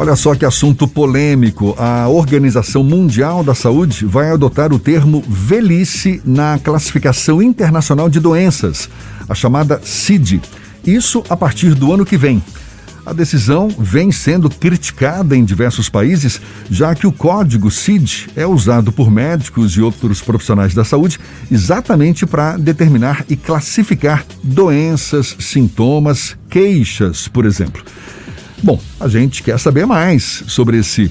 Olha só que assunto polêmico. A Organização Mundial da Saúde vai adotar o termo velhice na classificação internacional de doenças, a chamada CID. Isso a partir do ano que vem. A decisão vem sendo criticada em diversos países, já que o código CID é usado por médicos e outros profissionais da saúde exatamente para determinar e classificar doenças, sintomas, queixas, por exemplo. Bom, a gente quer saber mais sobre esse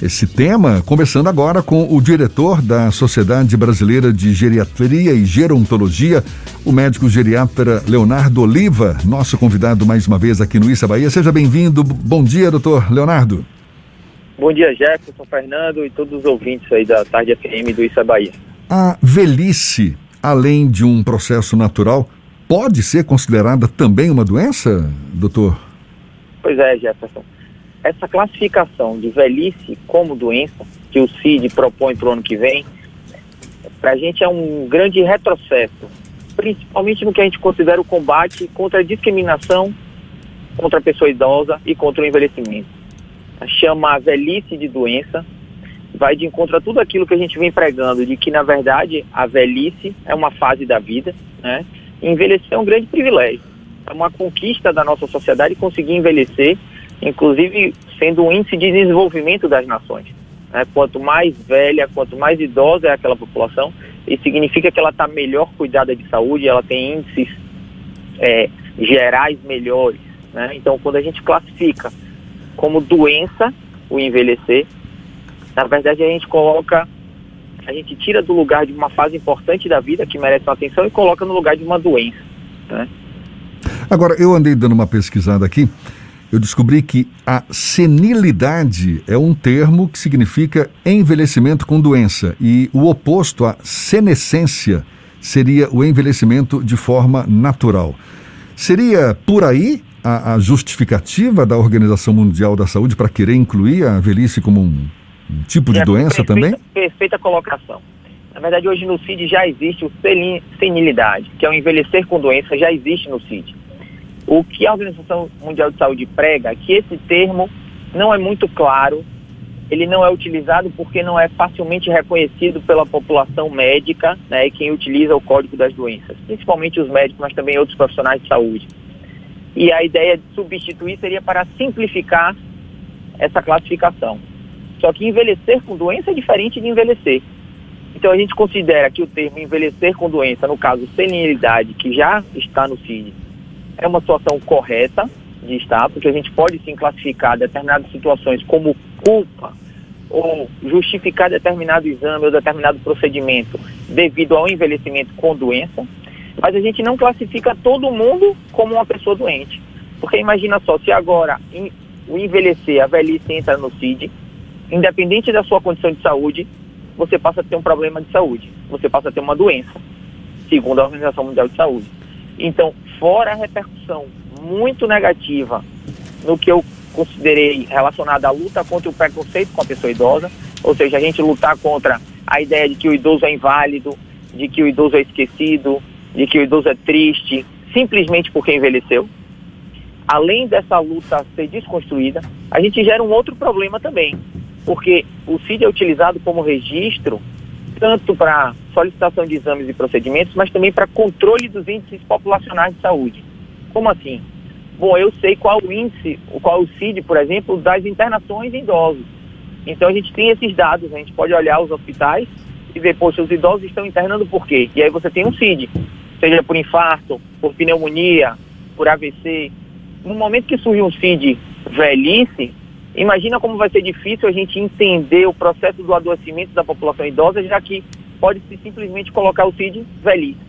esse tema, conversando agora com o diretor da Sociedade Brasileira de Geriatria e Gerontologia, o médico geriatra Leonardo Oliva, nosso convidado mais uma vez aqui no Issa Bahia. Seja bem-vindo. Bom dia, doutor Leonardo. Bom dia, Jefferson, Fernando e todos os ouvintes aí da Tarde FM do Issa Bahia. A velhice, além de um processo natural, pode ser considerada também uma doença, doutor? Pois é, Jefferson. Essa classificação de velhice como doença que o CID propõe para o ano que vem, para a gente é um grande retrocesso, principalmente no que a gente considera o combate contra a discriminação contra a pessoa idosa e contra o envelhecimento. Chama a velhice de doença, vai de encontro a tudo aquilo que a gente vem pregando, de que, na verdade, a velhice é uma fase da vida, né? Envelhecer é um grande privilégio é uma conquista da nossa sociedade conseguir envelhecer, inclusive sendo um índice de desenvolvimento das nações. Né? Quanto mais velha, quanto mais idosa é aquela população, isso significa que ela está melhor cuidada de saúde, ela tem índices é, gerais melhores. Né? Então, quando a gente classifica como doença o envelhecer, na verdade a gente coloca, a gente tira do lugar de uma fase importante da vida que merece uma atenção e coloca no lugar de uma doença. Né? Agora, eu andei dando uma pesquisada aqui, eu descobri que a senilidade é um termo que significa envelhecimento com doença e o oposto à senescência seria o envelhecimento de forma natural. Seria por aí a, a justificativa da Organização Mundial da Saúde para querer incluir a velhice como um, um tipo de é, doença perfeita, também? Perfeita colocação. Na verdade, hoje no CID já existe o senilidade, que é o envelhecer com doença, já existe no CID. O que a Organização Mundial de Saúde prega é que esse termo não é muito claro, ele não é utilizado porque não é facilmente reconhecido pela população médica, né, quem utiliza o Código das Doenças, principalmente os médicos, mas também outros profissionais de saúde. E a ideia de substituir seria para simplificar essa classificação. Só que envelhecer com doença é diferente de envelhecer. Então a gente considera que o termo envelhecer com doença, no caso senilidade, que já está no CID, é uma situação correta de estar, porque a gente pode sim classificar determinadas situações como culpa ou justificar determinado exame ou determinado procedimento devido ao envelhecimento com doença, mas a gente não classifica todo mundo como uma pessoa doente. Porque imagina só, se agora o envelhecer, a velhice entra no CID, independente da sua condição de saúde, você passa a ter um problema de saúde, você passa a ter uma doença, segundo a Organização Mundial de Saúde. Então, fora a repercussão muito negativa no que eu considerei relacionada à luta contra o preconceito com a pessoa idosa, ou seja, a gente lutar contra a ideia de que o idoso é inválido, de que o idoso é esquecido, de que o idoso é triste, simplesmente porque envelheceu. Além dessa luta ser desconstruída, a gente gera um outro problema também, porque o CID é utilizado como registro tanto para solicitação de exames e procedimentos, mas também para controle dos índices populacionais de saúde. Como assim? Bom, eu sei qual o índice, qual o CID, por exemplo, das internações em idosos. Então a gente tem esses dados, a gente pode olhar os hospitais e ver, poxa, os idosos estão internando por quê? E aí você tem um CID, seja por infarto, por pneumonia, por AVC. No momento que surge um CID velhice, Imagina como vai ser difícil a gente entender o processo do adoecimento da população idosa, já que pode-se simplesmente colocar o CID velhice.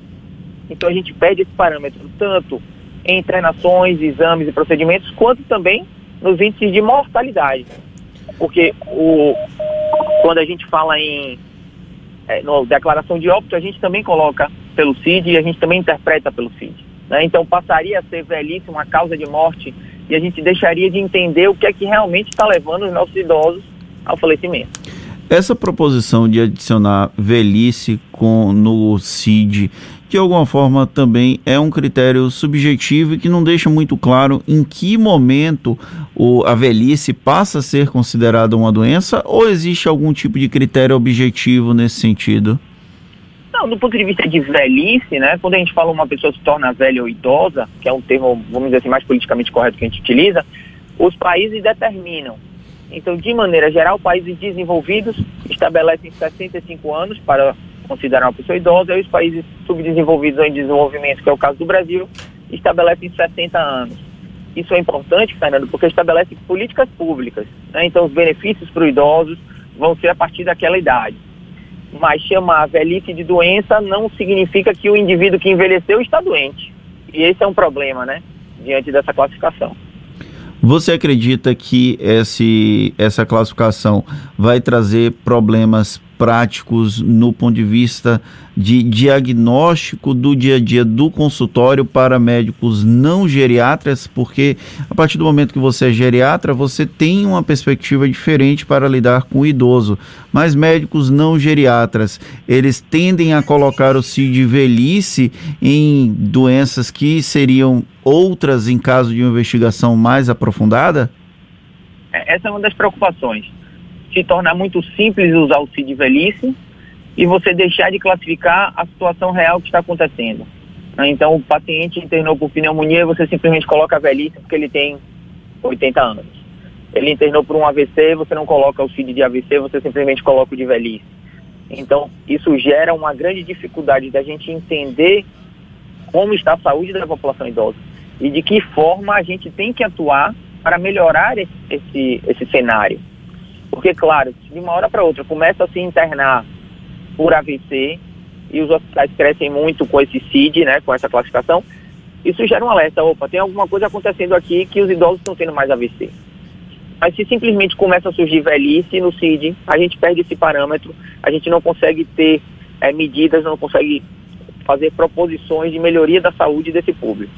Então a gente perde esse parâmetro tanto em internações, exames e procedimentos, quanto também nos índices de mortalidade. Porque o, quando a gente fala em é, no declaração de óbito, a gente também coloca pelo CID e a gente também interpreta pelo CID. Né? Então passaria a ser velhice uma causa de morte e a gente deixaria de entender o que é que realmente está levando os nossos idosos ao falecimento. Essa proposição de adicionar velhice com, no CID, de alguma forma também é um critério subjetivo e que não deixa muito claro em que momento o, a velhice passa a ser considerada uma doença ou existe algum tipo de critério objetivo nesse sentido? Não, do ponto de vista de velhice, né, quando a gente fala uma pessoa se torna velha ou idosa, que é um termo, vamos dizer assim, mais politicamente correto que a gente utiliza, os países determinam. Então, de maneira geral, países desenvolvidos estabelecem 65 anos para considerar uma pessoa idosa, e os países subdesenvolvidos ou em desenvolvimento, que é o caso do Brasil, estabelecem 60 anos. Isso é importante, Fernando, porque estabelece políticas públicas. Né? Então, os benefícios para os idosos vão ser a partir daquela idade. Mas chamar a velhice de doença não significa que o indivíduo que envelheceu está doente. E esse é um problema, né? Diante dessa classificação. Você acredita que esse, essa classificação vai trazer problemas práticos no ponto de vista de diagnóstico do dia a dia do consultório para médicos não geriatras, porque a partir do momento que você é geriatra, você tem uma perspectiva diferente para lidar com o idoso. Mas médicos não geriatras, eles tendem a colocar o CID velhice em doenças que seriam outras em caso de investigação mais aprofundada? É, essa é uma das preocupações se tornar muito simples usar o CID velhice e você deixar de classificar a situação real que está acontecendo. Né? Então, o paciente internou por pneumonia e você simplesmente coloca a velhice porque ele tem 80 anos. Ele internou por um AVC, você não coloca o CID de AVC, você simplesmente coloca o de velhice. Então, isso gera uma grande dificuldade da gente entender como está a saúde da população idosa e de que forma a gente tem que atuar para melhorar esse, esse, esse cenário. Porque, claro, de uma hora para outra começa a se internar por AVC e os hospitais crescem muito com esse CID, né, com essa classificação, isso gera um alerta, opa, tem alguma coisa acontecendo aqui que os idosos estão tendo mais AVC. Mas se simplesmente começa a surgir velhice no CID, a gente perde esse parâmetro, a gente não consegue ter é, medidas, não consegue fazer proposições de melhoria da saúde desse público.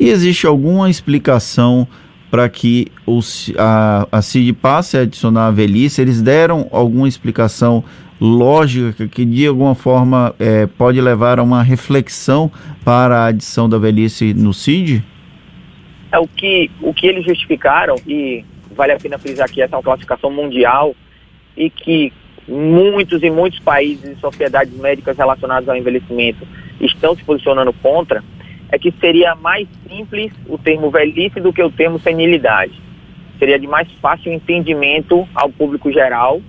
E existe alguma explicação para que os, a, a CID passe a adicionar a velhice? Eles deram alguma explicação lógica que de alguma forma é, pode levar a uma reflexão para a adição da velhice no CID? É o que, o que eles justificaram, e vale a pena frisar que essa é uma classificação mundial e que muitos e muitos países e sociedades médicas relacionadas ao envelhecimento estão se posicionando contra, é que seria mais simples o termo velhice do que o termo senilidade. Seria de mais fácil entendimento ao público geral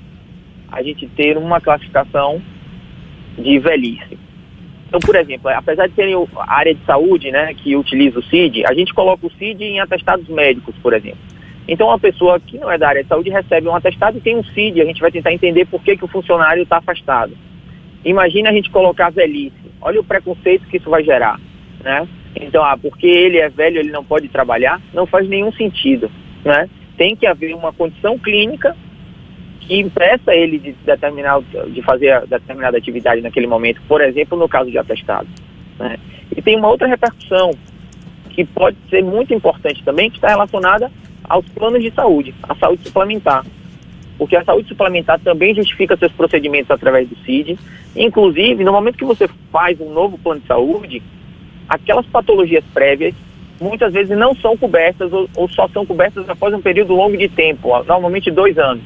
a gente ter uma classificação de velhice. Então, por exemplo, apesar de ter a área de saúde, né, que utiliza o CID, a gente coloca o CID em atestados médicos, por exemplo. Então, uma pessoa que não é da área de saúde recebe um atestado e tem um CID, a gente vai tentar entender por que, que o funcionário está afastado. Imagina a gente colocar velhice. Olha o preconceito que isso vai gerar né? Então, ah, porque ele é velho, ele não pode trabalhar, não faz nenhum sentido, né? Tem que haver uma condição clínica que impeça ele de determinar, de fazer determinada atividade naquele momento, por exemplo, no caso de atestado. Né? E tem uma outra repercussão que pode ser muito importante também, que está relacionada aos planos de saúde, a saúde suplementar. Porque a saúde suplementar também justifica seus procedimentos através do CID. Inclusive, no momento que você faz um novo plano de saúde, aquelas patologias prévias muitas vezes não são cobertas ou, ou, só são cobertas após um período longo de tempo, normalmente dois anos.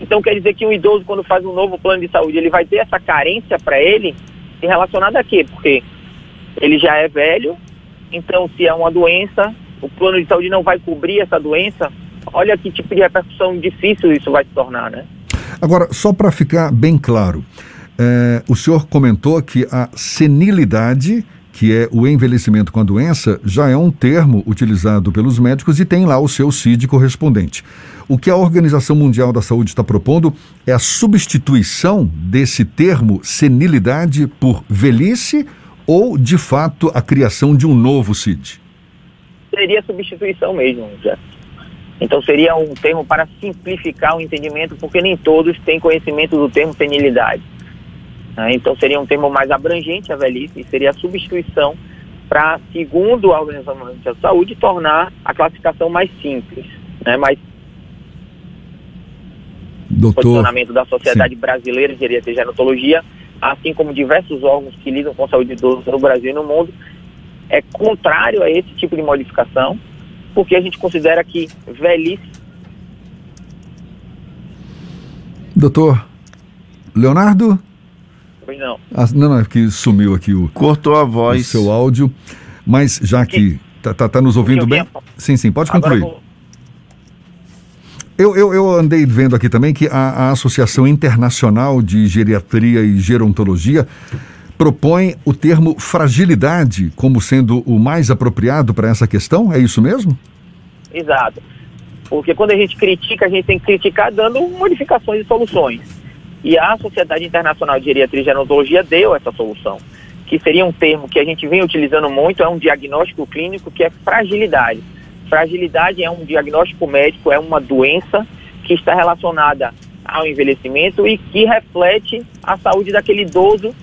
Então quer dizer que o idoso, quando faz um novo plano de saúde, ele vai ter essa carência para ele relacionada a quê? Porque ele já é velho, então se é uma doença, o plano de saúde não vai cobrir essa doença, olha que tipo de repercussão difícil isso vai se tornar, né? Agora, só para ficar bem claro, é, o senhor comentou que a senilidade que é o envelhecimento com a doença, já é um termo utilizado pelos médicos e tem lá o seu CID correspondente. O que a Organização Mundial da Saúde está propondo é a substituição desse termo senilidade por velhice ou, de fato, a criação de um novo CID? Seria substituição mesmo, Zé. Então seria um termo para simplificar o entendimento, porque nem todos têm conhecimento do termo senilidade. Né? Então seria um termo mais abrangente a velhice e seria a substituição para, segundo a Organização Mundial de Saúde, tornar a classificação mais simples, né? mais Doutor, posicionamento da Sociedade sim. Brasileira de Geriatria e Gerontologia, assim como diversos órgãos que lidam com saúde idosa no Brasil e no mundo, é contrário a esse tipo de modificação, porque a gente considera que velhice. Doutor Leonardo? Pois não. Ah, não, não, é que sumiu aqui o. Cortou a voz. O seu áudio. Mas já que. Tá, tá, tá nos ouvindo bem? Sim, sim, pode concluir. Vou... Eu, eu, eu, andei vendo aqui também que a, a, Associação Internacional de Geriatria e Gerontologia propõe o termo fragilidade como sendo o mais apropriado para essa questão. É isso mesmo? Exato. Porque quando a gente critica, a gente tem que criticar dando modificações e soluções. E a Sociedade Internacional de Geriatria e Gerontologia deu essa solução que seria um termo que a gente vem utilizando muito, é um diagnóstico clínico que é fragilidade. Fragilidade é um diagnóstico médico, é uma doença que está relacionada ao envelhecimento e que reflete a saúde daquele idoso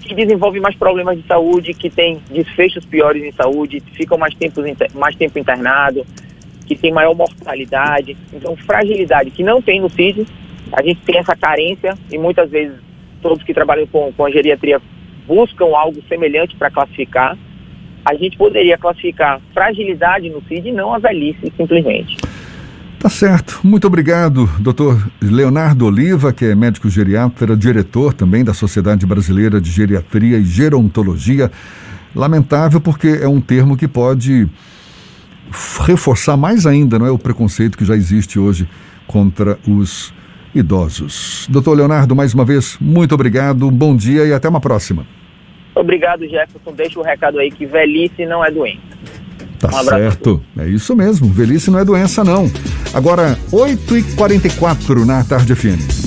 que desenvolve mais problemas de saúde, que tem desfechos piores em saúde, ficam mais, tempo mais tempo internado, que tem maior mortalidade. Então, fragilidade que não tem no CID, a gente tem essa carência e muitas vezes todos que trabalham com, com a geriatria buscam algo semelhante para classificar, a gente poderia classificar fragilidade no CID e não a velhice, simplesmente. Tá certo. Muito obrigado, doutor Leonardo Oliva, que é médico geriatra, diretor também da Sociedade Brasileira de Geriatria e Gerontologia. Lamentável porque é um termo que pode reforçar mais ainda não é, o preconceito que já existe hoje contra os idosos. Doutor Leonardo, mais uma vez, muito obrigado, bom dia e até uma próxima. Obrigado, Jefferson. Deixa o recado aí que velhice não é doença. Tá um certo. É isso mesmo. Velhice não é doença, não. Agora, 8h44 na tarde FM.